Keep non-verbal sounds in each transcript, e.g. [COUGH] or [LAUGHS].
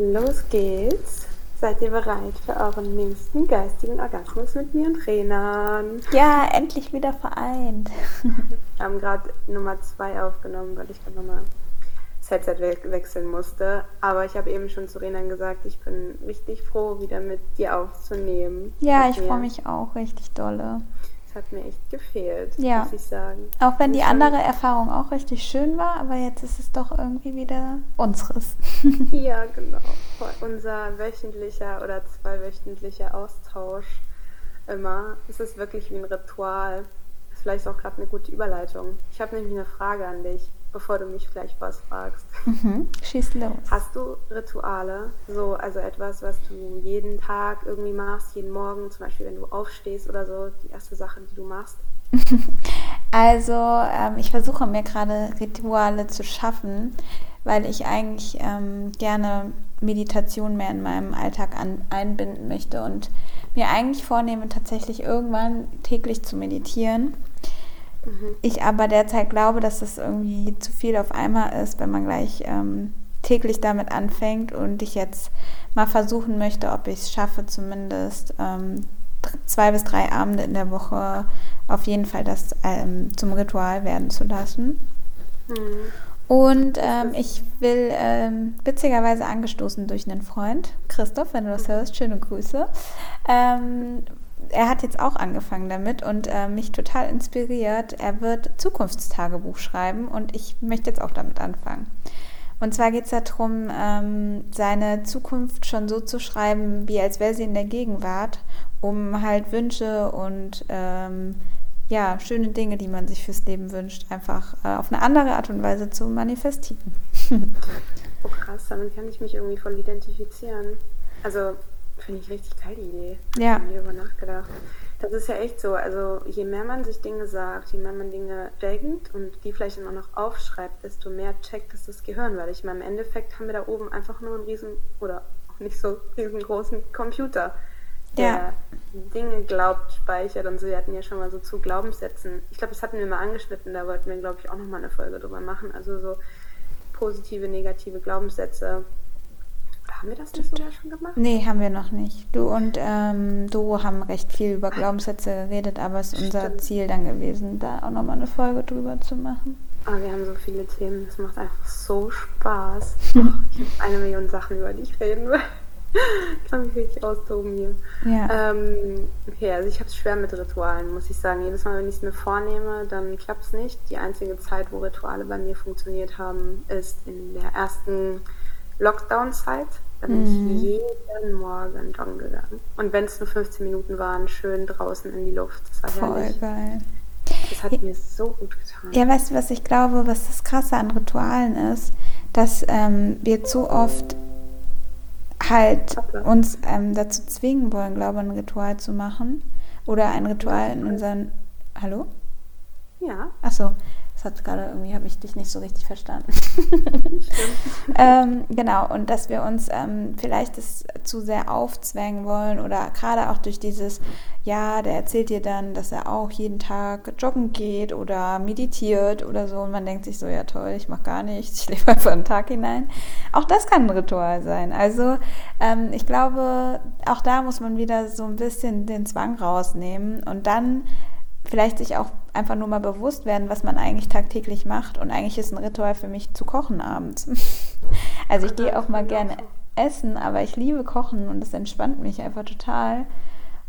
Los geht's. Seid ihr bereit für euren nächsten geistigen Orgasmus mit mir und Renan? Ja, endlich wieder vereint. [LAUGHS] Wir haben gerade Nummer 2 aufgenommen, weil ich gerade nochmal das Headset we wechseln musste. Aber ich habe eben schon zu Renan gesagt, ich bin richtig froh, wieder mit dir aufzunehmen. Ja, ich freue mich auch richtig dolle. Hat mir echt gefehlt, ja. muss ich sagen. Auch wenn die andere Erfahrung auch richtig schön war, aber jetzt ist es doch irgendwie wieder unseres. [LAUGHS] ja, [LAUGHS] genau. Unser wöchentlicher oder zweiwöchentlicher Austausch immer. Es ist wirklich wie ein Ritual. Ist vielleicht auch gerade eine gute Überleitung. Ich habe nämlich eine Frage an dich bevor du mich vielleicht was fragst. Mhm. Schieß los. Hast du Rituale? So, also etwas, was du jeden Tag irgendwie machst, jeden Morgen, zum Beispiel wenn du aufstehst oder so, die erste Sache, die du machst? [LAUGHS] also, ähm, ich versuche mir gerade Rituale zu schaffen, weil ich eigentlich ähm, gerne Meditation mehr in meinem Alltag an, einbinden möchte und mir eigentlich vornehme, tatsächlich irgendwann täglich zu meditieren. Mhm. Ich aber derzeit glaube, dass das irgendwie zu viel auf einmal ist, wenn man gleich ähm, täglich damit anfängt und ich jetzt mal versuchen möchte, ob ich es schaffe, zumindest ähm, zwei bis drei Abende in der Woche auf jeden Fall das ähm, zum Ritual werden zu lassen. Mhm. Und ähm, ich will ähm, witzigerweise angestoßen durch einen Freund, Christoph, wenn du das hörst, schöne Grüße, ähm, er hat jetzt auch angefangen damit und äh, mich total inspiriert. Er wird Zukunftstagebuch schreiben und ich möchte jetzt auch damit anfangen. Und zwar geht es darum, ähm, seine Zukunft schon so zu schreiben, wie als wäre sie in der Gegenwart, um halt Wünsche und ähm, ja, schöne Dinge, die man sich fürs Leben wünscht, einfach äh, auf eine andere Art und Weise zu manifestieren. oh [LAUGHS] krass, damit kann ich mich irgendwie voll identifizieren. Also Finde ich richtig geil, die Idee. Ja. Ich habe darüber nachgedacht. Das ist ja echt so. Also, je mehr man sich Dinge sagt, je mehr man Dinge denkt und die vielleicht immer noch aufschreibt, desto mehr checkt es das Gehirn. Weil ich meine, im Endeffekt haben wir da oben einfach nur einen riesen oder auch nicht so [LAUGHS] riesengroßen Computer, der ja. Dinge glaubt, speichert und so. Wir hatten ja schon mal so zu Glaubenssätzen. Ich glaube, das hatten wir mal angeschnitten. Da wollten wir, glaube ich, auch nochmal eine Folge drüber machen. Also, so positive, negative Glaubenssätze haben wir das nicht sogar schon gemacht? Nee, haben wir noch nicht. Du und ähm, du haben recht viel über Glaubenssätze geredet, aber es ist unser Stimmt. Ziel dann gewesen, da auch nochmal eine Folge drüber zu machen. Ah, wir haben so viele Themen, das macht einfach so Spaß. [LAUGHS] ich habe eine Million Sachen, über die ich reden will. ich [LAUGHS] kann mich richtig austoben hier. Ja. Ähm, okay, also ich habe es schwer mit Ritualen, muss ich sagen. Jedes Mal, wenn ich es mir vornehme, dann klappt es nicht. Die einzige Zeit, wo Rituale bei mir funktioniert haben, ist in der ersten Lockdown-Zeit. Da bin mhm. ich jeden Morgen joggen gegangen. Und wenn es nur 15 Minuten waren, schön draußen in die Luft. Das war Voll herrlich. geil. Das hat ja, mir so gut getan. Ja, weißt du, was ich glaube, was das Krasse an Ritualen ist? Dass ähm, wir zu oft halt uns ähm, dazu zwingen wollen, glaube ich, ein Ritual zu machen. Oder ein Ritual in unseren. Hallo? Ja. Achso, das hat gerade irgendwie, habe ich dich nicht so richtig verstanden. [LAUGHS] ähm, genau, und dass wir uns ähm, vielleicht das zu sehr aufzwängen wollen oder gerade auch durch dieses, ja, der erzählt dir dann, dass er auch jeden Tag joggen geht oder meditiert oder so und man denkt sich so, ja toll, ich mache gar nichts, ich lebe einfach einen Tag hinein. Auch das kann ein Ritual sein. Also ähm, ich glaube, auch da muss man wieder so ein bisschen den Zwang rausnehmen und dann vielleicht sich auch einfach nur mal bewusst werden, was man eigentlich tagtäglich macht. Und eigentlich ist ein Ritual für mich zu kochen abends. [LAUGHS] Also ich gehe auch mal gerne essen, aber ich liebe Kochen und es entspannt mich einfach total.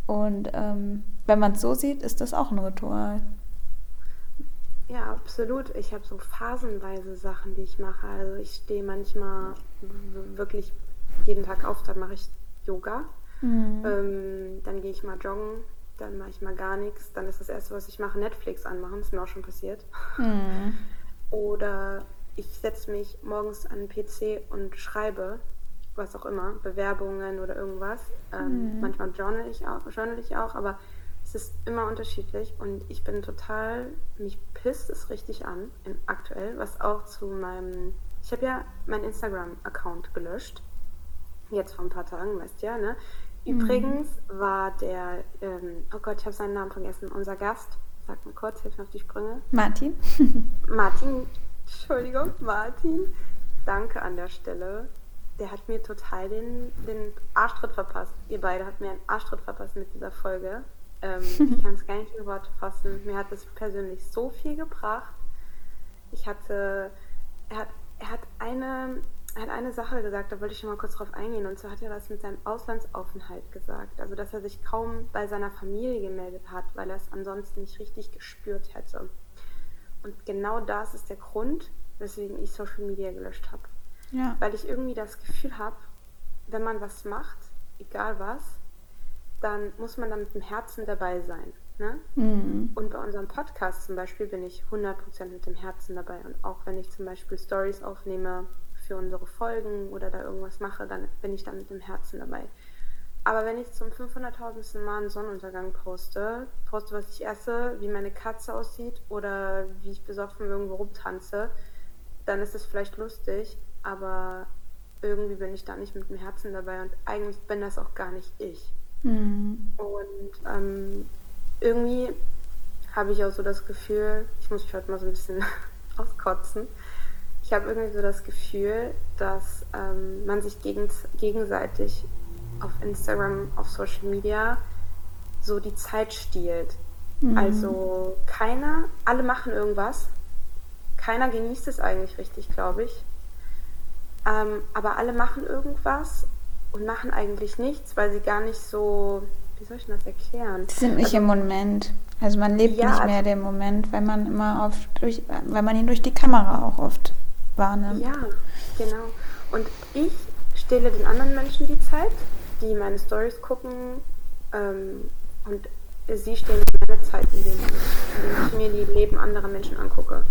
Und ähm, wenn man es so sieht, ist das auch ein Ritual. Ja, absolut. Ich habe so phasenweise Sachen, die ich mache. Also ich stehe manchmal wirklich jeden Tag auf, dann mache ich Yoga. Mhm. Ähm, dann gehe ich mal joggen dann mache ich mal gar nichts. Dann ist das Erste, was ich mache, Netflix anmachen. Das ist mir auch schon passiert. Mhm. Oder ich setze mich morgens an den PC und schreibe, was auch immer, Bewerbungen oder irgendwas. Ähm, mhm. Manchmal journal ich, auch, journal ich auch, aber es ist immer unterschiedlich und ich bin total, mich pisst es richtig an, aktuell, was auch zu meinem, ich habe ja meinen Instagram-Account gelöscht, jetzt vor ein paar Tagen, weißt du ja, ne? Übrigens mhm. war der, ähm, oh Gott, ich habe seinen Namen vergessen, unser Gast, sag mal kurz, hilf mir auf die Sprünge. Martin. [LAUGHS] [LAUGHS] Martin, Entschuldigung, Martin. Danke an der Stelle. der hat mir total den, den Arschtritt verpasst. Ihr beide habt mir einen Arschtritt verpasst mit dieser Folge. Ähm, [LAUGHS] ich kann es gar nicht in Worte fassen. Mir hat es persönlich so viel gebracht. Ich hatte, er hat, er hat eine, er hat eine Sache gesagt, da wollte ich schon mal kurz drauf eingehen. Und zwar hat er was mit seinem Auslandsaufenthalt gesagt. Also, dass er sich kaum bei seiner Familie gemeldet hat, weil er es ansonsten nicht richtig gespürt hätte. Und genau das ist der Grund, weswegen ich Social Media gelöscht habe. Ja. Weil ich irgendwie das Gefühl habe, wenn man was macht, egal was, dann muss man da mit dem Herzen dabei sein. Ne? Mhm. Und bei unserem Podcast zum Beispiel bin ich 100% mit dem Herzen dabei. Und auch wenn ich zum Beispiel Stories aufnehme für unsere Folgen oder da irgendwas mache, dann bin ich da mit dem Herzen dabei. Aber wenn ich zum 500.000. Mal einen Sonnenuntergang poste, poste, was ich esse, wie meine Katze aussieht oder wie ich besoffen irgendwo rumtanze, dann ist es vielleicht lustig, aber irgendwie bin ich da nicht mit dem Herzen dabei und eigentlich bin das auch gar nicht ich. Mhm. Und ähm, irgendwie habe ich auch so das Gefühl, ich muss mich heute mal so ein bisschen [LAUGHS] auskotzen. Ich habe irgendwie so das Gefühl, dass ähm, man sich gegen, gegenseitig auf Instagram, auf Social Media so die Zeit stiehlt. Mhm. Also keiner, alle machen irgendwas. Keiner genießt es eigentlich richtig, glaube ich. Ähm, aber alle machen irgendwas und machen eigentlich nichts, weil sie gar nicht so, wie soll ich das erklären? Sie sind nicht also, im Moment. Also man lebt ja, nicht mehr also, den Moment, weil man immer oft durch, weil man ihn durch die Kamera auch oft wahrnimmt. Ja, genau. Und ich stelle den anderen Menschen die Zeit, die meine Stories gucken ähm, und sie stellen meine Zeit, indem ich mir die Leben anderer Menschen angucke.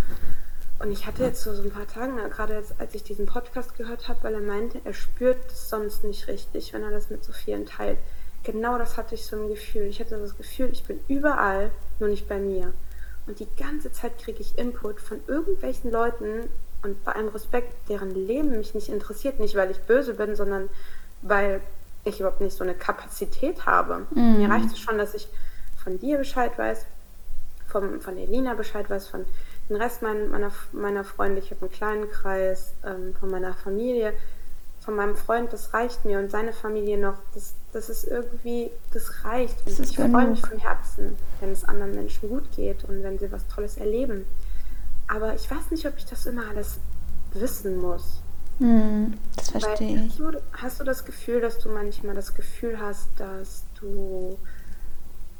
Und ich hatte jetzt so, so ein paar Tage, gerade jetzt, als ich diesen Podcast gehört habe, weil er meinte, er spürt es sonst nicht richtig, wenn er das mit so vielen teilt. Genau das hatte ich so ein Gefühl. Ich hatte das Gefühl, ich bin überall, nur nicht bei mir. Und die ganze Zeit kriege ich Input von irgendwelchen Leuten und bei allem Respekt, deren Leben mich nicht interessiert. Nicht, weil ich böse bin, sondern weil ich überhaupt nicht so eine Kapazität habe. Mhm. Mir reicht es schon, dass ich von dir Bescheid weiß, vom, von Elina Bescheid weiß, von den Rest mein, meiner, meiner Freunde, ich habe einen kleinen Kreis ähm, von meiner Familie, von meinem Freund, das reicht mir und seine Familie noch, das, das ist irgendwie, das reicht. Und das ich freue mich von Herzen, wenn es anderen Menschen gut geht und wenn sie was Tolles erleben. Aber ich weiß nicht, ob ich das immer alles wissen muss. Hm, das verstehe ich. Du, hast du das Gefühl, dass du manchmal das Gefühl hast, dass du,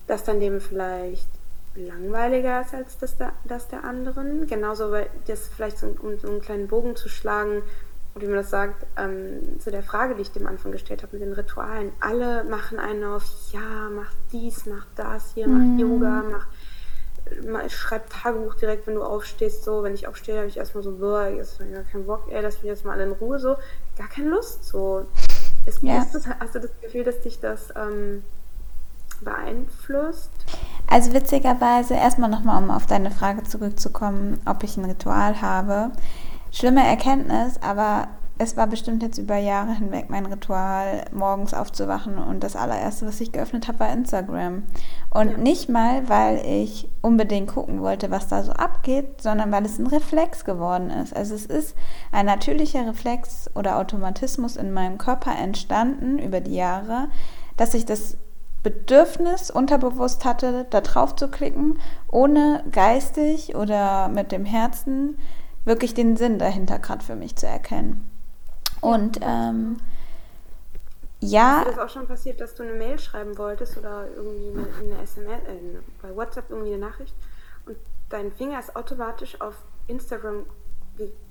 dass dein Leben vielleicht langweiliger ist als das der, das der anderen. Genauso, weil das vielleicht so, um so einen kleinen Bogen zu schlagen, wie man das sagt, ähm, zu der Frage, die ich dem Anfang gestellt habe mit den Ritualen. Alle machen einen auf, ja, mach dies, mach das, hier, mach mhm. Yoga, mach, schreib Tagebuch direkt, wenn du aufstehst, so. Wenn ich aufstehe, habe ich erstmal so, boah, jetzt gar keinen Bock, ey, lass mich jetzt mal alle in Ruhe, so. Gar keine Lust, so. Ist, ja. ist das, hast du das Gefühl, dass dich das ähm, beeinflusst? Also witzigerweise, erstmal nochmal, um auf deine Frage zurückzukommen, ob ich ein Ritual habe. Schlimme Erkenntnis, aber es war bestimmt jetzt über Jahre hinweg mein Ritual, morgens aufzuwachen und das allererste, was ich geöffnet habe, war Instagram. Und ja. nicht mal, weil ich unbedingt gucken wollte, was da so abgeht, sondern weil es ein Reflex geworden ist. Also es ist ein natürlicher Reflex oder Automatismus in meinem Körper entstanden über die Jahre, dass ich das Bedürfnis unterbewusst hatte, da drauf zu klicken, ohne geistig oder mit dem Herzen wirklich den Sinn dahinter gerade für mich zu erkennen. Und ähm, ja. Ist dir das auch schon passiert, dass du eine Mail schreiben wolltest oder irgendwie eine, eine SMS, äh, bei WhatsApp irgendwie eine Nachricht und dein Finger ist automatisch auf Instagram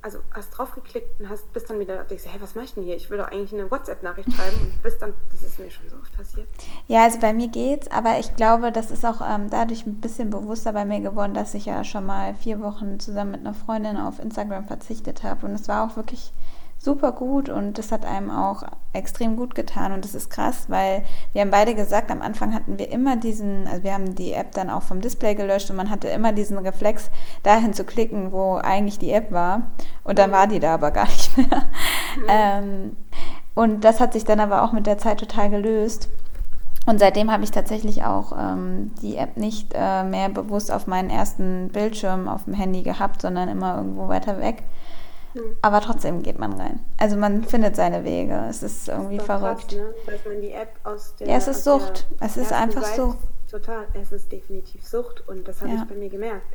also hast draufgeklickt und hast, bist dann wieder, denkst du, hey, was mache ich denn hier? Ich will doch eigentlich eine WhatsApp-Nachricht schreiben und bist dann, das ist mir schon so oft passiert. Ja, also bei mir geht's, aber ich glaube, das ist auch ähm, dadurch ein bisschen bewusster bei mir geworden, dass ich ja schon mal vier Wochen zusammen mit einer Freundin auf Instagram verzichtet habe und es war auch wirklich super gut und das hat einem auch extrem gut getan und das ist krass, weil wir haben beide gesagt, am Anfang hatten wir immer diesen, also wir haben die App dann auch vom Display gelöscht und man hatte immer diesen Reflex, dahin zu klicken, wo eigentlich die App war und dann war die da aber gar nicht mehr. Mhm. [LAUGHS] Ähm, und das hat sich dann aber auch mit der Zeit total gelöst. Und seitdem habe ich tatsächlich auch ähm, die App nicht äh, mehr bewusst auf meinen ersten Bildschirm auf dem Handy gehabt, sondern immer irgendwo weiter weg. Mhm. Aber trotzdem geht man rein. Also man findet seine Wege. Es ist irgendwie ist verrückt. Krass, ne? Dass man die App aus der. Ja, es ist Sucht. Es ist einfach Seite, Sucht. Total. Es ist definitiv Sucht und das habe ja. ich bei mir gemerkt.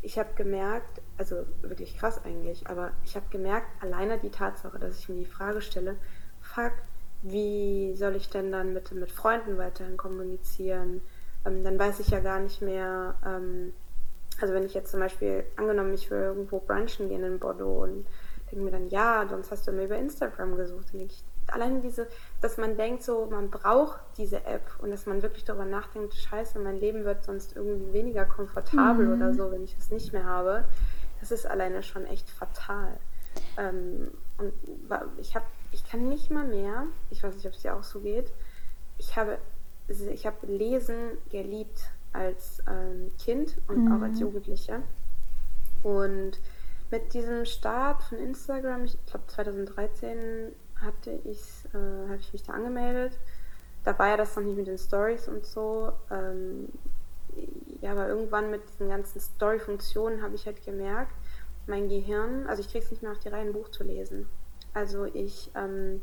Ich habe gemerkt, also wirklich krass eigentlich, aber ich habe gemerkt, alleine die Tatsache, dass ich mir die Frage stelle, fuck, wie soll ich denn dann mit, mit Freunden weiterhin kommunizieren? Ähm, dann weiß ich ja gar nicht mehr, ähm, also wenn ich jetzt zum Beispiel, angenommen, ich will irgendwo brunchen gehen in Bordeaux und denke mir dann, ja, sonst hast du mir über Instagram gesucht. Denke ich, allein diese, dass man denkt so, man braucht diese App und dass man wirklich darüber nachdenkt, scheiße, mein Leben wird sonst irgendwie weniger komfortabel mhm. oder so, wenn ich es nicht mehr habe. Das ist alleine schon echt fatal. Ähm, und ich habe, ich kann nicht mal mehr, ich weiß nicht, ob es dir auch so geht, ich habe, ich habe Lesen geliebt als ähm, Kind und mhm. auch als Jugendliche. Und mit diesem Start von Instagram, ich glaube 2013 hatte ich, äh, habe ich mich da angemeldet. Da war ja das noch nicht mit den Stories und so. Ähm, ja, aber irgendwann mit diesen ganzen Story-Funktionen habe ich halt gemerkt, mein Gehirn, also ich kriege es nicht mehr auf die Reihe, ein Buch zu lesen. Also ich, ähm,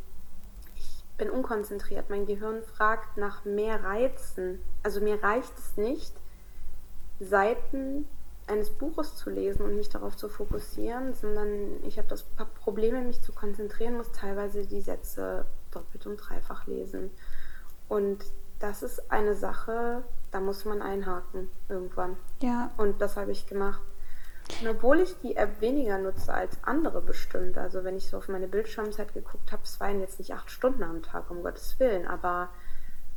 ich bin unkonzentriert. Mein Gehirn fragt nach mehr Reizen. Also mir reicht es nicht, Seiten eines Buches zu lesen und mich darauf zu fokussieren, sondern ich habe das Problem, mich zu konzentrieren, muss teilweise die Sätze doppelt und dreifach lesen. Und das ist eine Sache, da muss man einhaken irgendwann. Ja. Und das habe ich gemacht. Und obwohl ich die App weniger nutze als andere bestimmt, also wenn ich so auf meine Bildschirmzeit geguckt habe, es waren jetzt nicht acht Stunden am Tag, um Gottes Willen, aber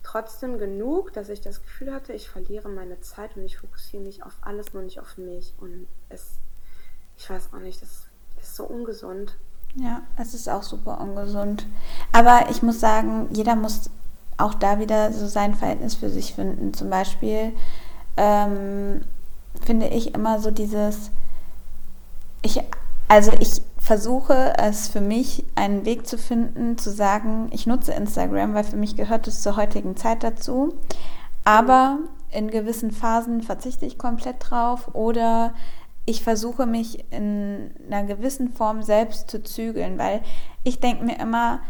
trotzdem genug, dass ich das Gefühl hatte, ich verliere meine Zeit und ich fokussiere mich auf alles, nur nicht auf mich. Und es, ich weiß auch nicht, das ist so ungesund. Ja, es ist auch super ungesund. Aber ich muss sagen, jeder muss auch da wieder so sein Verhältnis für sich finden. Zum Beispiel ähm, finde ich immer so dieses, ich, also ich versuche es für mich einen Weg zu finden, zu sagen, ich nutze Instagram, weil für mich gehört es zur heutigen Zeit dazu. Aber in gewissen Phasen verzichte ich komplett drauf oder ich versuche mich in einer gewissen Form selbst zu zügeln, weil ich denke mir immer,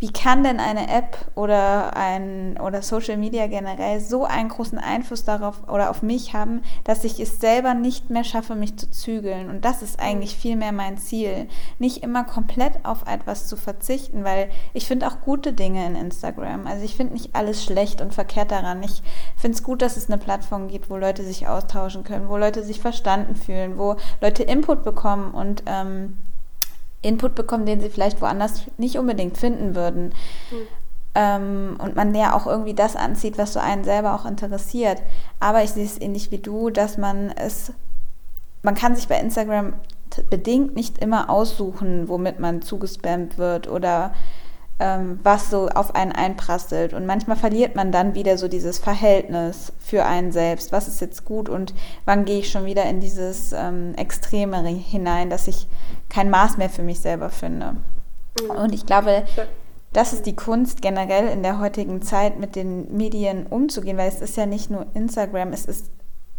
wie kann denn eine App oder ein oder Social Media generell so einen großen Einfluss darauf oder auf mich haben, dass ich es selber nicht mehr schaffe, mich zu zügeln? Und das ist eigentlich viel mehr mein Ziel. Nicht immer komplett auf etwas zu verzichten, weil ich finde auch gute Dinge in Instagram. Also ich finde nicht alles schlecht und verkehrt daran. Ich finde es gut, dass es eine Plattform gibt, wo Leute sich austauschen können, wo Leute sich verstanden fühlen, wo Leute Input bekommen und ähm, Input bekommen, den sie vielleicht woanders nicht unbedingt finden würden. Mhm. Ähm, und man ja auch irgendwie das anzieht, was so einen selber auch interessiert. Aber ich sehe es ähnlich wie du, dass man es, man kann sich bei Instagram bedingt nicht immer aussuchen, womit man zugespammt wird oder ähm, was so auf einen einprasselt. Und manchmal verliert man dann wieder so dieses Verhältnis für einen selbst. Was ist jetzt gut und wann gehe ich schon wieder in dieses ähm, Extreme hinein, dass ich kein Maß mehr für mich selber finde. Mhm. Und ich glaube, das ist die Kunst generell in der heutigen Zeit mit den Medien umzugehen, weil es ist ja nicht nur Instagram, es ist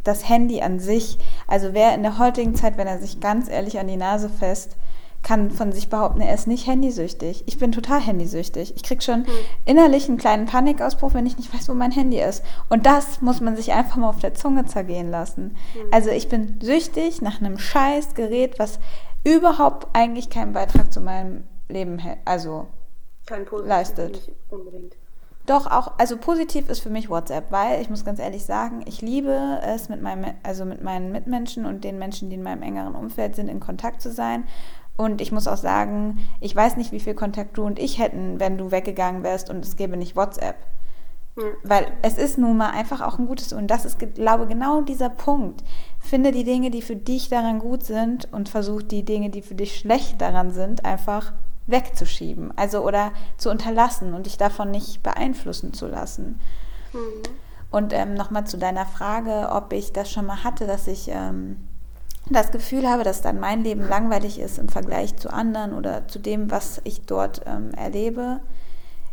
das Handy an sich. Also wer in der heutigen Zeit, wenn er sich ganz ehrlich an die Nase fest, kann von sich behaupten, er ist nicht handysüchtig. Ich bin total handysüchtig. Ich kriege schon mhm. innerlich einen kleinen Panikausbruch, wenn ich nicht weiß, wo mein Handy ist. Und das muss man sich einfach mal auf der Zunge zergehen lassen. Mhm. Also ich bin süchtig nach einem scheiß Gerät, was überhaupt eigentlich keinen Beitrag zu meinem Leben also Kein leistet. Nicht unbedingt. Doch, auch, also positiv ist für mich WhatsApp, weil ich muss ganz ehrlich sagen, ich liebe es mit meinem, also mit meinen Mitmenschen und den Menschen, die in meinem engeren Umfeld sind, in Kontakt zu sein. Und ich muss auch sagen, ich weiß nicht, wie viel Kontakt du und ich hätten, wenn du weggegangen wärst und es gäbe nicht WhatsApp. Ja. Weil es ist nun mal einfach auch ein gutes, und das ist, glaube ich, genau dieser Punkt. Finde die Dinge, die für dich daran gut sind und versuch die Dinge, die für dich schlecht daran sind, einfach wegzuschieben. Also oder zu unterlassen und dich davon nicht beeinflussen zu lassen. Mhm. Und ähm, nochmal zu deiner Frage, ob ich das schon mal hatte, dass ich ähm, das Gefühl habe, dass dann mein Leben langweilig ist im Vergleich zu anderen oder zu dem, was ich dort ähm, erlebe.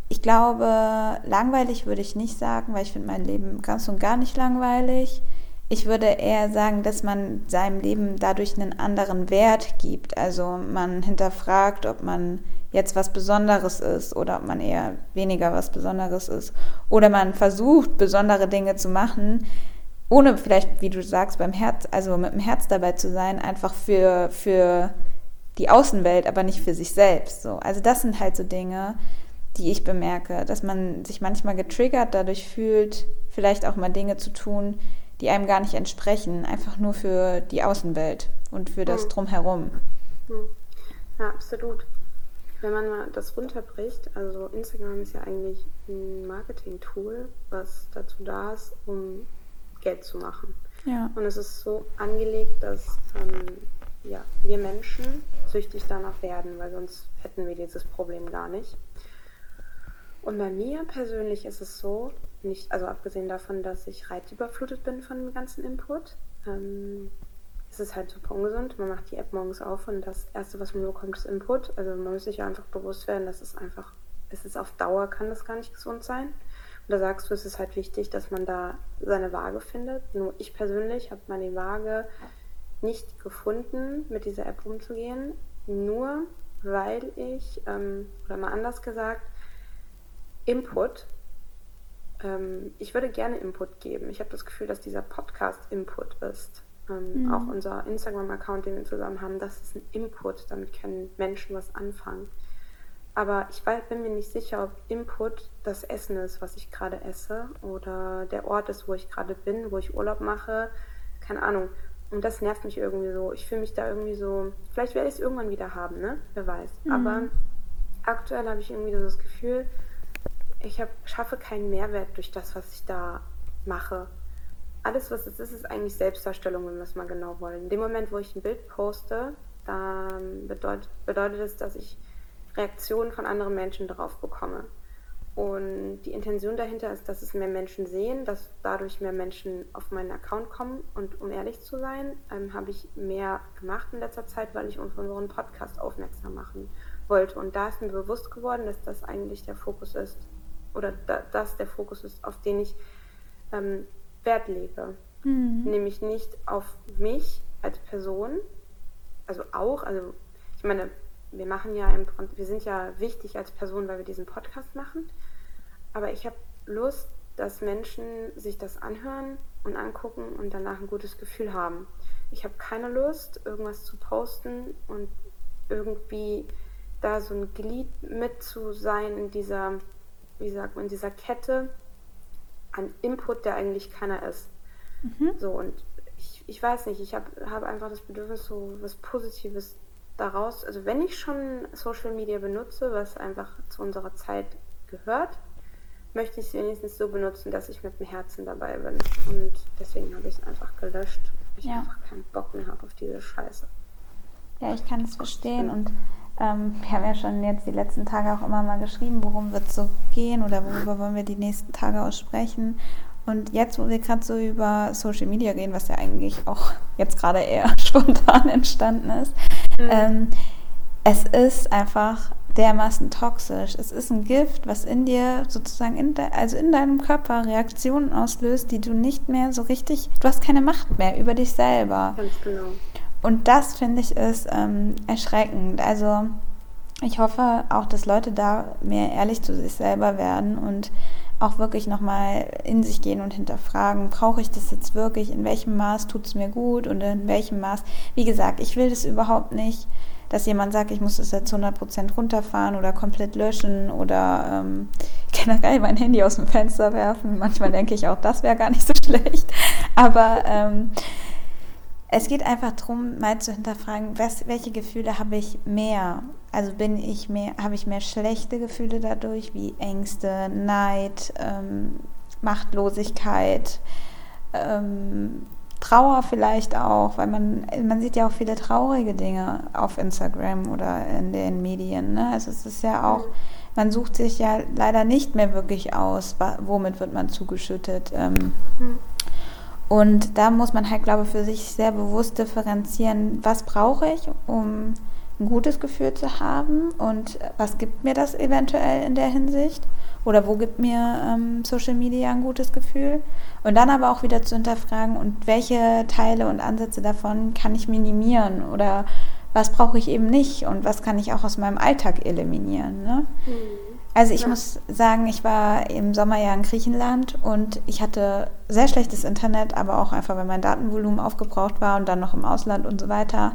Ich glaube, langweilig würde ich nicht sagen, weil ich finde mein Leben ganz und gar nicht langweilig. ich würde eher sagen, dass man seinem Leben dadurch einen anderen Wert gibt. Also man hinterfragt, ob man jetzt was Besonderes ist oder ob man eher weniger was Besonderes ist. Oder man versucht, besondere Dinge zu machen, ohne vielleicht, wie du sagst, beim Herz, also mit dem Herz dabei zu sein, einfach für, für die Außenwelt, aber nicht für sich selbst. So. Also das sind halt so Dinge, die ich bemerke, dass man sich manchmal getriggert dadurch fühlt, vielleicht auch mal Dinge zu tun, die einem gar nicht entsprechen, einfach nur für die Außenwelt und für das hm. Drumherum. Hm. Ja, absolut. Wenn man mal das runterbricht, also Instagram ist ja eigentlich ein Marketing-Tool, was dazu da ist, um Geld zu machen. Ja. Und es ist so angelegt, dass ähm, ja, wir Menschen süchtig danach werden, weil sonst hätten wir dieses Problem gar nicht. Und bei mir persönlich ist es so, nicht, also abgesehen davon, dass ich reizüberflutet bin von dem ganzen Input, ähm, ist es halt super ungesund. Man macht die App morgens auf und das Erste, was man bekommt, ist Input. Also man muss sich einfach bewusst werden, dass es einfach, es ist auf Dauer, kann das gar nicht gesund sein. Und da sagst du, es ist halt wichtig, dass man da seine Waage findet. Nur ich persönlich habe meine Waage nicht gefunden, mit dieser App umzugehen, nur weil ich, ähm, oder mal anders gesagt, Input ähm, ich würde gerne Input geben. Ich habe das Gefühl, dass dieser Podcast Input ist. Ähm, mhm. Auch unser Instagram-Account, den wir zusammen haben, das ist ein Input. Damit können Menschen was anfangen. Aber ich bin mir nicht sicher, ob Input das Essen ist, was ich gerade esse, oder der Ort ist, wo ich gerade bin, wo ich Urlaub mache. Keine Ahnung. Und das nervt mich irgendwie so. Ich fühle mich da irgendwie so. Vielleicht werde ich es irgendwann wieder haben, ne? Wer weiß. Mhm. Aber aktuell habe ich irgendwie so das Gefühl, ich hab, schaffe keinen Mehrwert durch das, was ich da mache. Alles, was es ist, ist eigentlich Selbstdarstellung, wenn wir es mal genau wollen. In dem Moment, wo ich ein Bild poste, dann bedeutet, bedeutet es, dass ich Reaktionen von anderen Menschen darauf bekomme. Und die Intention dahinter ist, dass es mehr Menschen sehen, dass dadurch mehr Menschen auf meinen Account kommen. Und um ehrlich zu sein, ähm, habe ich mehr gemacht in letzter Zeit, weil ich auf unseren Podcast aufmerksam machen wollte. Und da ist mir bewusst geworden, dass das eigentlich der Fokus ist oder da, das der Fokus ist, auf den ich ähm, Wert lege. Mhm. Nämlich nicht auf mich als Person, also auch, also ich meine, wir machen ja im wir sind ja wichtig als Person, weil wir diesen Podcast machen, aber ich habe Lust, dass Menschen sich das anhören und angucken und danach ein gutes Gefühl haben. Ich habe keine Lust, irgendwas zu posten und irgendwie da so ein Glied mit zu sein in dieser wie sagt man, dieser Kette an Input, der eigentlich keiner ist. Mhm. So, und ich, ich weiß nicht, ich habe hab einfach das Bedürfnis, so was Positives daraus, also wenn ich schon Social Media benutze, was einfach zu unserer Zeit gehört, möchte ich es wenigstens so benutzen, dass ich mit dem Herzen dabei bin. Und deswegen habe ich es einfach gelöscht, weil ich ja. einfach keinen Bock mehr habe auf diese Scheiße. Ja, ich kann es verstehen und ähm, wir haben ja schon jetzt die letzten Tage auch immer mal geschrieben, worum wird es so gehen oder worüber wollen wir die nächsten Tage aussprechen. Und jetzt, wo wir gerade so über Social Media reden, was ja eigentlich auch jetzt gerade eher [LAUGHS] spontan entstanden ist, mhm. ähm, es ist einfach dermaßen toxisch. Es ist ein Gift, was in dir sozusagen, in de, also in deinem Körper Reaktionen auslöst, die du nicht mehr so richtig, du hast keine Macht mehr über dich selber. Ganz genau. Und das finde ich ist ähm, erschreckend. Also ich hoffe auch, dass Leute da mehr ehrlich zu sich selber werden und auch wirklich nochmal in sich gehen und hinterfragen, brauche ich das jetzt wirklich, in welchem Maß tut es mir gut und in welchem Maß. Wie gesagt, ich will das überhaupt nicht, dass jemand sagt, ich muss das jetzt 100% runterfahren oder komplett löschen oder ähm, [LAUGHS] generell mein Handy aus dem Fenster werfen. Manchmal denke ich auch, das wäre gar nicht so [LAUGHS] schlecht. Aber ähm, es geht einfach darum, mal zu hinterfragen, was, welche Gefühle habe ich mehr? Also bin ich mehr, habe ich mehr schlechte Gefühle dadurch, wie Ängste, Neid, ähm, Machtlosigkeit, ähm, Trauer vielleicht auch, weil man, man sieht ja auch viele traurige Dinge auf Instagram oder in den Medien. Ne? Also es ist ja auch, man sucht sich ja leider nicht mehr wirklich aus, womit wird man zugeschüttet. Ähm, mhm und da muss man halt, glaube ich, für sich sehr bewusst differenzieren, was brauche ich, um ein gutes Gefühl zu haben und was gibt mir das eventuell in der Hinsicht oder wo gibt mir ähm, Social Media ein gutes Gefühl. Und dann aber auch wieder zu hinterfragen, und welche Teile und Ansätze davon kann ich minimieren oder was brauche ich eben nicht und was kann ich auch aus meinem Alltag eliminieren. Ne? Mhm. Also ich ja. muss sagen, ich war im Sommer ja in Griechenland und ich hatte sehr schlechtes Internet, aber auch einfach, weil mein Datenvolumen aufgebraucht war und dann noch im Ausland und so weiter.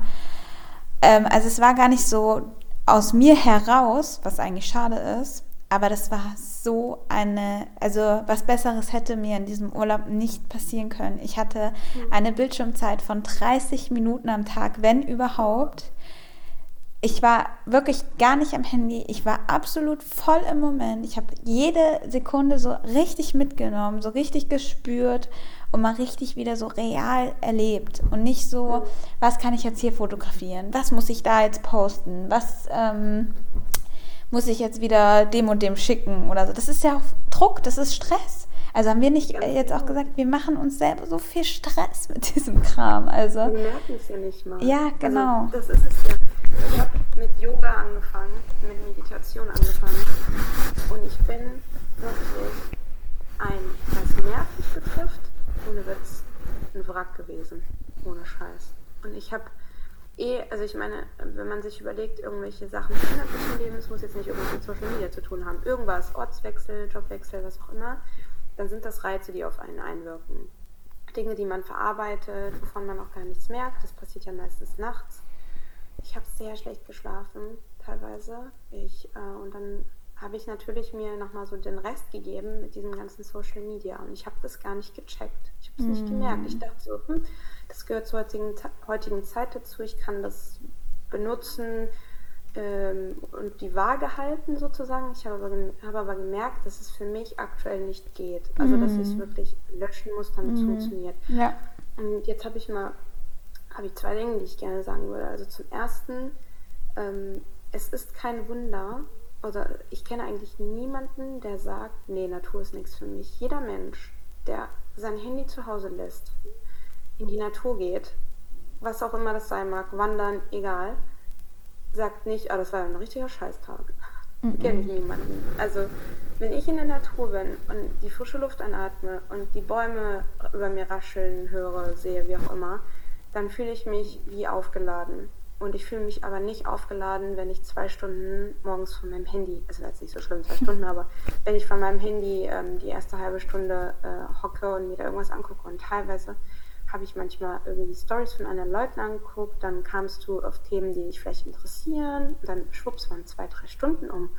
Ähm, also es war gar nicht so aus mir heraus, was eigentlich schade ist, aber das war so eine, also was Besseres hätte mir in diesem Urlaub nicht passieren können. Ich hatte mhm. eine Bildschirmzeit von 30 Minuten am Tag, wenn überhaupt. Ich war wirklich gar nicht am Handy. Ich war absolut voll im Moment. Ich habe jede Sekunde so richtig mitgenommen, so richtig gespürt und mal richtig wieder so real erlebt. Und nicht so, was kann ich jetzt hier fotografieren? Was muss ich da jetzt posten? Was ähm, muss ich jetzt wieder dem und dem schicken oder so. Das ist ja auch Druck, das ist Stress. Also haben wir nicht jetzt auch gesagt, wir machen uns selber so viel Stress mit diesem Kram. Also, wir merken es ja nicht mal. Ja, also, genau. Also, das ist es ja. Ich habe mit Yoga angefangen, mit Meditation angefangen und ich bin wirklich ein, was nervig betrifft, ohne Witz, ein Wrack gewesen. Ohne Scheiß. Und ich habe eh, also ich meine, wenn man sich überlegt, irgendwelche Sachen im innerlichen Leben, es muss jetzt nicht irgendwas mit Social Media zu tun haben, irgendwas, Ortswechsel, Jobwechsel, was auch immer, dann sind das Reize, die auf einen einwirken. Dinge, die man verarbeitet, wovon man auch gar nichts merkt, das passiert ja meistens nachts. Ich habe sehr schlecht geschlafen, teilweise. Ich, äh, und dann habe ich natürlich mir nochmal so den Rest gegeben mit diesem ganzen Social Media. Und ich habe das gar nicht gecheckt. Ich habe es mm. nicht gemerkt. Ich dachte so, hm, das gehört zur heutigen, heutigen Zeit dazu. Ich kann das benutzen ähm, und die Waage halten sozusagen. Ich habe aber, habe aber, gemerkt, dass es für mich aktuell nicht geht. Also dass ich es mhm. wirklich löschen muss, damit es mm. funktioniert. Ja. Und jetzt habe ich mal habe ich zwei Dinge, die ich gerne sagen würde. Also zum ersten, ähm, es ist kein Wunder, oder ich kenne eigentlich niemanden, der sagt, nee, Natur ist nichts für mich. Jeder Mensch, der sein Handy zu Hause lässt, in die Natur geht, was auch immer das sein mag, wandern, egal, sagt nicht, ah, das war ein richtiger Scheißtag. Mhm. Kenne ich niemanden. Also, wenn ich in der Natur bin und die frische Luft einatme und die Bäume über mir rascheln höre, sehe, wie auch immer, dann fühle ich mich wie aufgeladen. Und ich fühle mich aber nicht aufgeladen, wenn ich zwei Stunden morgens von meinem Handy, also jetzt nicht so schlimm, zwei Stunden, [LAUGHS] aber wenn ich von meinem Handy ähm, die erste halbe Stunde äh, hocke und mir da irgendwas angucke und teilweise habe ich manchmal irgendwie Stories von anderen Leuten angeguckt, dann kamst du auf Themen, die dich vielleicht interessieren, und dann schwupps waren zwei, drei Stunden um.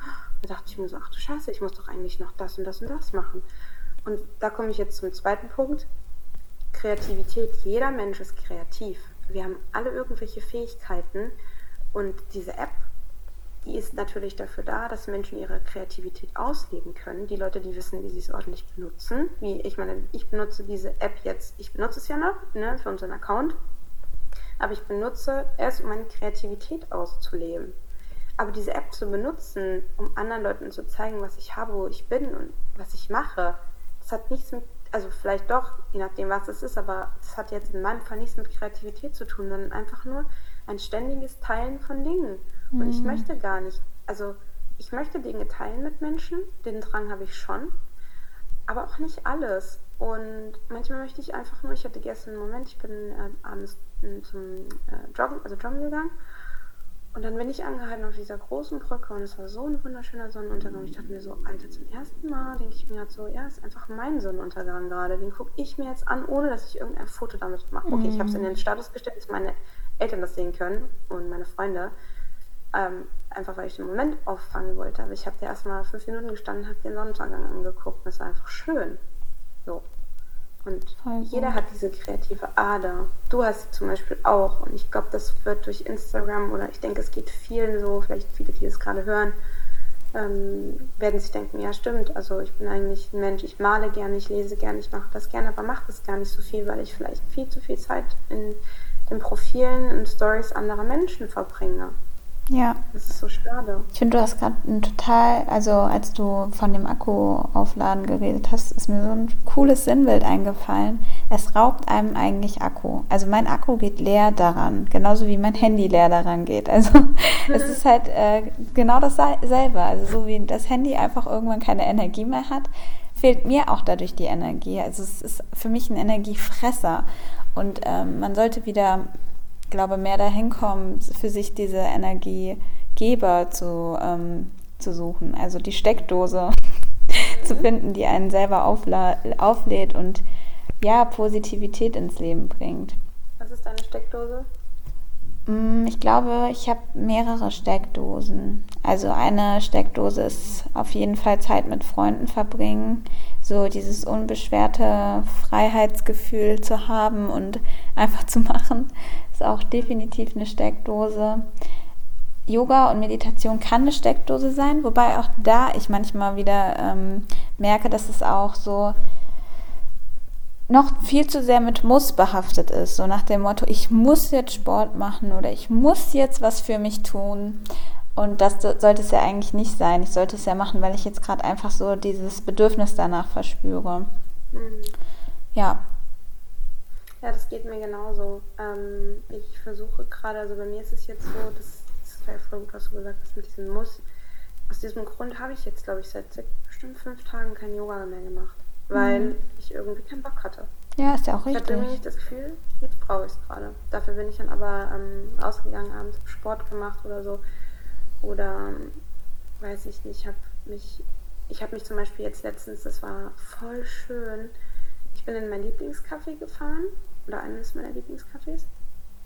Da dachte ich mir so, ach du Scheiße, ich muss doch eigentlich noch das und das und das machen. Und da komme ich jetzt zum zweiten Punkt. Kreativität. Jeder Mensch ist kreativ. Wir haben alle irgendwelche Fähigkeiten und diese App die ist natürlich dafür da, dass Menschen ihre Kreativität ausleben können. Die Leute, die wissen, wie sie es ordentlich benutzen. Wie ich meine, ich benutze diese App jetzt, ich benutze es ja noch ne, für unseren Account, aber ich benutze es, um meine Kreativität auszuleben. Aber diese App zu benutzen, um anderen Leuten zu zeigen, was ich habe, wo ich bin und was ich mache, das hat nichts mit, also vielleicht doch, je nachdem, was es ist, aber das hat jetzt in meinem Fall nichts mit Kreativität zu tun, sondern einfach nur ein ständiges Teilen von Dingen. Und ich mhm. möchte gar nicht, also ich möchte Dinge teilen mit Menschen, den Drang habe ich schon, aber auch nicht alles. Und manchmal möchte ich einfach nur, ich hatte gestern einen Moment, ich bin äh, abends zum äh, Joggen, also Joggen gegangen. Und dann bin ich angehalten auf dieser großen Brücke und es war so ein wunderschöner Sonnenuntergang. Ich dachte mir so, Alter, zum ersten Mal denke ich mir halt so, ja, ist einfach mein Sonnenuntergang gerade. Den gucke ich mir jetzt an, ohne dass ich irgendein Foto damit mache. Okay, ich habe es in den Status gestellt, dass meine Eltern das sehen können und meine Freunde. Ähm, einfach weil ich den Moment auffangen wollte. Aber ich habe da erstmal fünf Minuten gestanden, habe den Sonnenuntergang angeguckt und es war einfach schön. So. Und jeder hat diese kreative Ader. Du hast sie zum Beispiel auch. Und ich glaube, das wird durch Instagram oder ich denke, es geht vielen so, vielleicht viele, die es gerade hören, ähm, werden sich denken, ja stimmt, also ich bin eigentlich ein Mensch, ich male gerne, ich lese gerne, ich mache das gerne, aber mache das gar nicht so viel, weil ich vielleicht viel zu viel Zeit in den Profilen und Stories anderer Menschen verbringe. Ja. Das ist so schade. Ich finde, du hast gerade ein total, also als du von dem Akku aufladen geredet hast, ist mir so ein cooles Sinnbild eingefallen. es raubt einem eigentlich Akku. Also mein Akku geht leer daran, genauso wie mein Handy leer daran geht. Also [LAUGHS] es ist halt äh, genau dasselbe. Also so wie das Handy einfach irgendwann keine Energie mehr hat, fehlt mir auch dadurch die Energie. Also es ist für mich ein Energiefresser. Und ähm, man sollte wieder, glaube mehr dahin kommen, für sich diese Energiegeber zu, ähm, zu suchen. Also die Steckdose [LAUGHS] zu finden, die einen selber auflädt und ja, Positivität ins Leben bringt. Was ist deine Steckdose? Mm, ich glaube, ich habe mehrere Steckdosen. Also eine Steckdose ist auf jeden Fall Zeit mit Freunden verbringen, so dieses unbeschwerte Freiheitsgefühl zu haben und einfach zu machen, ist auch definitiv eine Steckdose. Yoga und Meditation kann eine Steckdose sein, wobei auch da ich manchmal wieder ähm, merke, dass es auch so noch viel zu sehr mit Muss behaftet ist. So nach dem Motto, ich muss jetzt Sport machen oder ich muss jetzt was für mich tun. Und das sollte es ja eigentlich nicht sein. Ich sollte es ja machen, weil ich jetzt gerade einfach so dieses Bedürfnis danach verspüre. Mhm. Ja. Ja, das geht mir genauso. Ähm, ich versuche gerade, also bei mir ist es jetzt so, das, das ist ja voll gut, was du gesagt hast mit diesem Muss. Aus diesem Grund habe ich jetzt, glaube ich, seit bestimmt fünf Tagen kein Yoga mehr gemacht weil mhm. ich irgendwie keinen Bock hatte. Ja, ist ja auch richtig. Ich hatte irgendwie nicht das Gefühl, jetzt brauche ich es gerade. Dafür bin ich dann aber ähm, ausgegangen, abends Sport gemacht oder so. Oder ähm, weiß ich nicht, ich habe mich, ich habe mich zum Beispiel jetzt letztens, das war voll schön. Ich bin in mein Lieblingscafé gefahren oder eines meiner Lieblingscafés,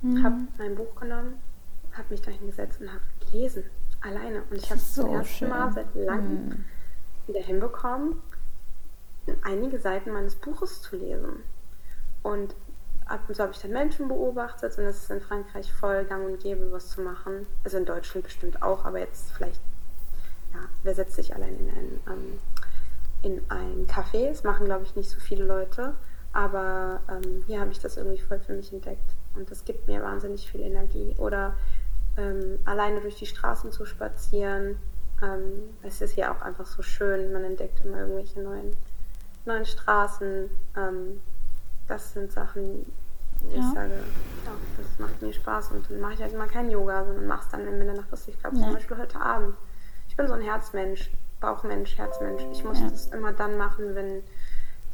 mhm. habe mein Buch genommen, habe mich da hingesetzt und habe gelesen alleine. Und ich habe es so zum ersten schön. Mal seit langem mhm. wieder hinbekommen, einige Seiten meines Buches zu lesen. Und ab und zu habe ich dann Menschen beobachtet und es ist in Frankreich voll gang und gäbe, was zu machen. Also in Deutschland bestimmt auch, aber jetzt vielleicht, ja, wer setzt sich allein in ein, ähm, in ein Café? Das machen, glaube ich, nicht so viele Leute. Aber ähm, hier habe ich das irgendwie voll für mich entdeckt. Und das gibt mir wahnsinnig viel Energie. Oder ähm, alleine durch die Straßen zu spazieren. Ähm, es ist hier auch einfach so schön. Man entdeckt immer irgendwelche neuen neuen Straßen. Ähm, das sind Sachen, wo ja. ich sage, ja, das macht mir Spaß. Und dann mache ich halt immer kein Yoga, sondern mache es dann in der Nacht. Ich glaube, ja. zum Beispiel heute Abend. Ich bin so ein Herzmensch, Bauchmensch, Herzmensch. Ich muss ja. das immer dann machen, wenn,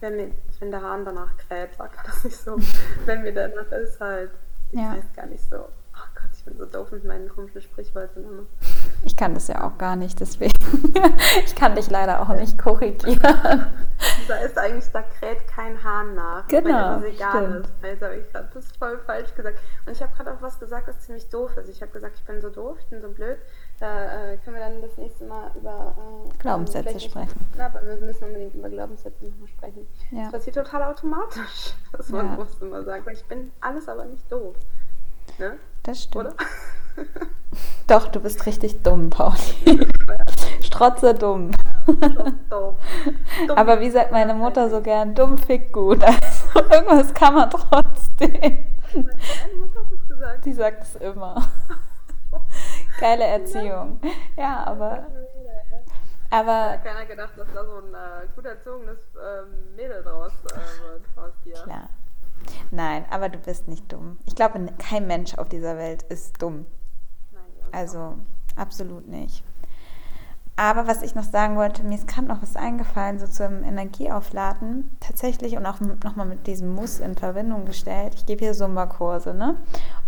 wenn, mir, wenn der Hahn danach kräht, sagt man das nicht so. wenn mir danach ist halt, ich weiß gar nicht so. Oh Gott, ich bin so doof mit meinen komischen Sprichwörtern immer. Ich kann das ja auch gar nicht, deswegen. [LAUGHS] ich kann dich leider auch nicht korrigieren. Da ist eigentlich, da kräht kein Hahn nach. Genau. Es egal ist. Also habe ich gerade das voll falsch gesagt. Und ich habe gerade auch was gesagt, das ziemlich doof ist. Ich habe gesagt, ich bin so doof, ich bin so blöd. Da äh, können wir dann das nächste Mal über äh, Glaubenssätze sprechen. Ja, aber wir müssen unbedingt über Glaubenssätze nochmal sprechen. Ja. Das passiert total automatisch, [LAUGHS] dass man ja. muss immer. Weil ich bin alles aber nicht doof. Ne? Das stimmt. Oder? [LAUGHS] Doch, du bist richtig dumm, Paul. [LAUGHS] Strotze dumm. dumm. Aber wie sagt meine Mutter so gern, dumm fickt gut. Also irgendwas kann man trotzdem. Meine Mutter hat das gesagt. Die sagt es immer. Geile Erziehung. Ja, aber. Aber. Ich keiner gedacht, dass da so ein äh, gut erzogenes äh, Mädel draus äh, wird aus dir. Klar. Nein, aber du bist nicht dumm. Ich glaube, kein Mensch auf dieser Welt ist dumm. Also absolut nicht. Aber was ich noch sagen wollte, mir ist gerade noch was eingefallen, so zum Energieaufladen. Tatsächlich und auch nochmal mit diesem Muss in Verbindung gestellt. Ich gebe hier Zumba-Kurse, ne?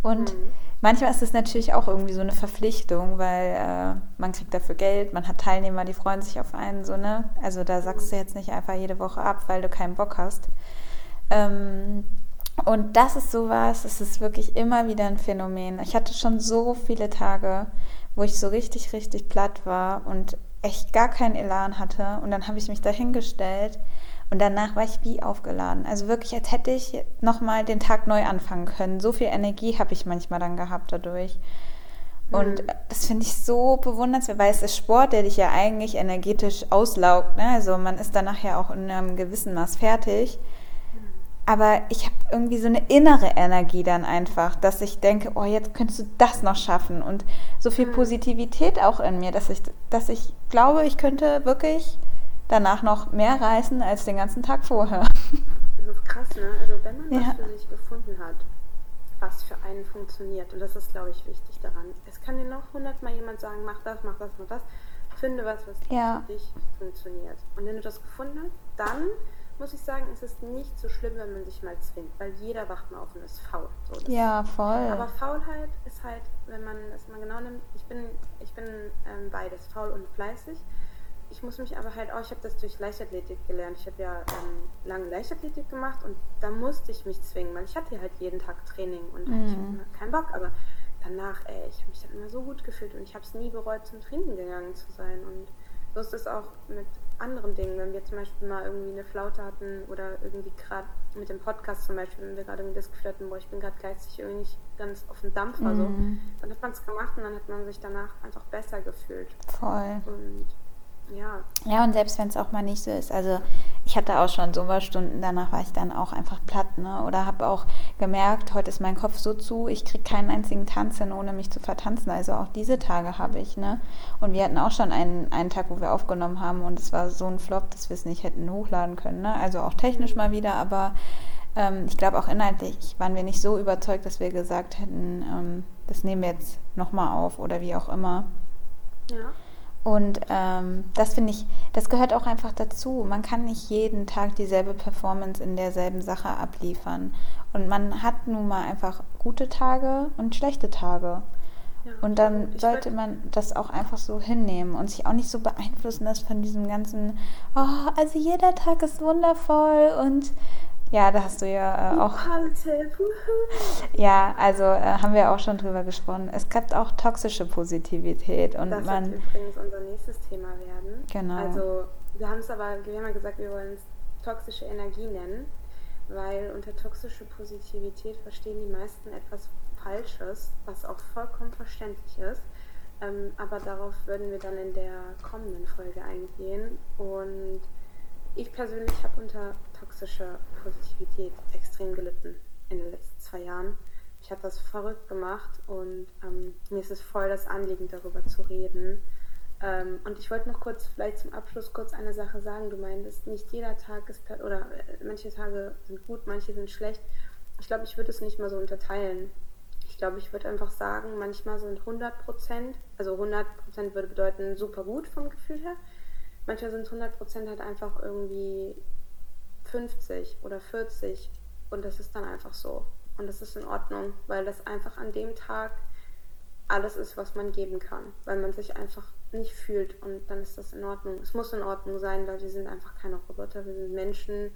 Und mhm. Manchmal ist es natürlich auch irgendwie so eine Verpflichtung, weil äh, man kriegt dafür Geld, man hat Teilnehmer, die freuen sich auf einen, so, ne? Also da sagst du jetzt nicht einfach jede Woche ab, weil du keinen Bock hast. Ähm, und das ist sowas, es ist wirklich immer wieder ein Phänomen. Ich hatte schon so viele Tage, wo ich so richtig, richtig platt war und echt gar keinen Elan hatte. Und dann habe ich mich dahingestellt und danach war ich wie aufgeladen. Also wirklich, als hätte ich nochmal den Tag neu anfangen können. So viel Energie habe ich manchmal dann gehabt dadurch. Und mhm. das finde ich so bewundernswert, weil es ist Sport, der dich ja eigentlich energetisch auslaugt. Ne? Also man ist danach ja auch in einem gewissen Maß fertig. Aber ich habe irgendwie so eine innere Energie dann einfach, dass ich denke, oh, jetzt könntest du das noch schaffen. Und so viel mhm. Positivität auch in mir, dass ich, dass ich glaube, ich könnte wirklich danach noch mehr reißen als den ganzen Tag vorher. Das ist krass, ne? Also wenn man ja. was für sich gefunden hat, was für einen funktioniert, und das ist, glaube ich, wichtig daran. Es kann dir noch hundertmal jemand sagen, mach das, mach das, mach das. Finde was, was ja. für dich funktioniert. Und wenn du das gefunden hast, dann muss ich sagen, es ist nicht so schlimm, wenn man sich mal zwingt, weil jeder wacht mal auf und ist faul. So, ja, voll. Aber Faulheit ist halt, wenn man das mal genau nimmt, ich bin, ich bin ähm, beides, faul und fleißig. Ich muss mich aber halt auch, ich habe das durch Leichtathletik gelernt. Ich habe ja ähm, lange Leichtathletik gemacht und da musste ich mich zwingen, weil ich hatte halt jeden Tag Training und mhm. ich hatte keinen Bock, aber danach, ey, ich habe mich dann immer so gut gefühlt und ich habe es nie bereut, zum Training gegangen zu sein und so ist es auch mit anderen Dingen. Wenn wir zum Beispiel mal irgendwie eine Flaute hatten oder irgendwie gerade mit dem Podcast zum Beispiel, wenn wir gerade irgendwie das Gefühl hatten, boah, ich bin gerade geistig irgendwie nicht ganz auf dem Dampfer, mhm. so, dann hat man es gemacht und dann hat man sich danach einfach besser gefühlt. Voll. Und ja. Ja, und selbst wenn es auch mal nicht so ist. Also ich hatte auch schon so Stunden, danach war ich dann auch einfach platt, ne? Oder habe auch gemerkt, heute ist mein Kopf so zu, ich kriege keinen einzigen Tanz hin, ohne mich zu vertanzen. Also auch diese Tage habe ich, ne? Und wir hatten auch schon einen, einen Tag, wo wir aufgenommen haben und es war so ein Flop, dass wir es nicht hätten hochladen können, ne? Also auch technisch mal wieder, aber ähm, ich glaube auch inhaltlich waren wir nicht so überzeugt, dass wir gesagt hätten, ähm, das nehmen wir jetzt nochmal auf oder wie auch immer. Ja. Und ähm, das finde ich, das gehört auch einfach dazu. Man kann nicht jeden Tag dieselbe Performance in derselben Sache abliefern. Und man hat nun mal einfach gute Tage und schlechte Tage. Ja, und dann sollte man das auch einfach so hinnehmen und sich auch nicht so beeinflussen lassen von diesem ganzen, oh, also jeder Tag ist wundervoll und ja, da hast du ja äh, auch. [LAUGHS] ja, also äh, haben wir auch schon drüber gesprochen. Es gibt auch toxische Positivität und das man. wird übrigens unser nächstes Thema werden. Genau. Also wir haben es aber, wir haben ja gesagt, wir wollen es toxische Energie nennen, weil unter toxische Positivität verstehen die meisten etwas Falsches, was auch vollkommen verständlich ist. Ähm, aber darauf würden wir dann in der kommenden Folge eingehen und ich persönlich habe unter toxischer Positivität extrem gelitten in den letzten zwei Jahren. Ich habe das verrückt gemacht und ähm, mir ist es voll das Anliegen, darüber zu reden. Ähm, und ich wollte noch kurz, vielleicht zum Abschluss kurz eine Sache sagen. Du meintest, nicht jeder Tag ist, oder äh, manche Tage sind gut, manche sind schlecht. Ich glaube, ich würde es nicht mal so unterteilen. Ich glaube, ich würde einfach sagen, manchmal sind 100 Prozent, also 100 Prozent würde bedeuten super gut vom Gefühl her manchmal sind 100% halt einfach irgendwie 50 oder 40 und das ist dann einfach so. Und das ist in Ordnung, weil das einfach an dem Tag alles ist, was man geben kann, weil man sich einfach nicht fühlt und dann ist das in Ordnung. Es muss in Ordnung sein, weil wir sind einfach keine Roboter, wir sind Menschen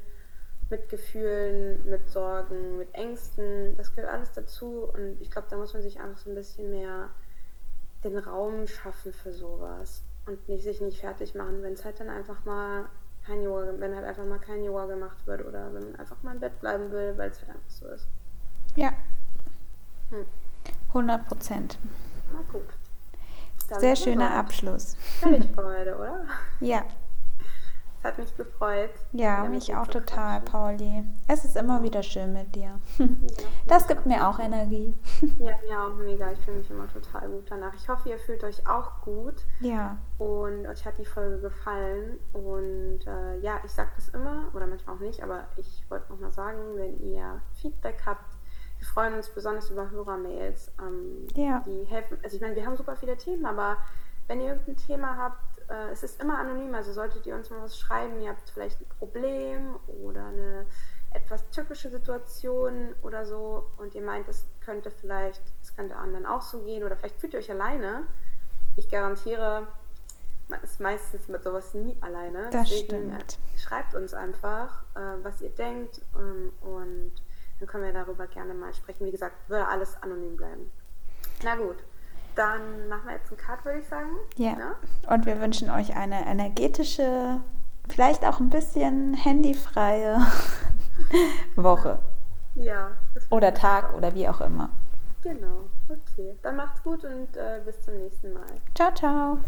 mit Gefühlen, mit Sorgen, mit Ängsten, das gehört alles dazu und ich glaube, da muss man sich einfach so ein bisschen mehr den Raum schaffen für sowas und nicht, sich nicht fertig machen, wenn es halt dann einfach mal kein Yoga, wenn halt einfach mal kein Yoga gemacht wird oder wenn man einfach mal im Bett bleiben will, weil es halt einfach so ist. Ja. Hm. 100 Prozent. Na gut. Dann Sehr schöner Abschluss. Fertig für heute, oder? [LAUGHS] Ja. Es hat mich gefreut. Ja, mich auch total, Pauli. Es ist immer wieder schön mit dir. Das gibt mir auch Energie. Ja, mir auch mega. Ich fühle mich immer total gut danach. Ich hoffe, ihr fühlt euch auch gut. Ja. Und euch hat die Folge gefallen. Und äh, ja, ich sage das immer, oder manchmal auch nicht, aber ich wollte nochmal sagen, wenn ihr Feedback habt, wir freuen uns besonders über Hörermails. Ähm, ja. Die helfen. Also ich meine, wir haben super viele Themen, aber wenn ihr irgendein Thema habt, äh, es ist immer anonym, also solltet ihr uns mal was schreiben, ihr habt vielleicht ein Problem oder eine etwas typische Situation oder so und ihr meint, es könnte vielleicht, es könnte anderen auch so gehen oder vielleicht fühlt ihr euch alleine. Ich garantiere, man ist meistens mit sowas nie alleine. Das Deswegen äh, stimmt. schreibt uns einfach, äh, was ihr denkt ähm, und dann können wir darüber gerne mal sprechen. Wie gesagt, würde alles anonym bleiben. Na gut. Dann machen wir jetzt einen Cut, würde ich sagen. Ja. ja. Und wir wünschen euch eine energetische, vielleicht auch ein bisschen handyfreie [LAUGHS] Woche. Ja. Oder Tag oder wie auch immer. Genau. Okay. Dann macht's gut und äh, bis zum nächsten Mal. Ciao, ciao.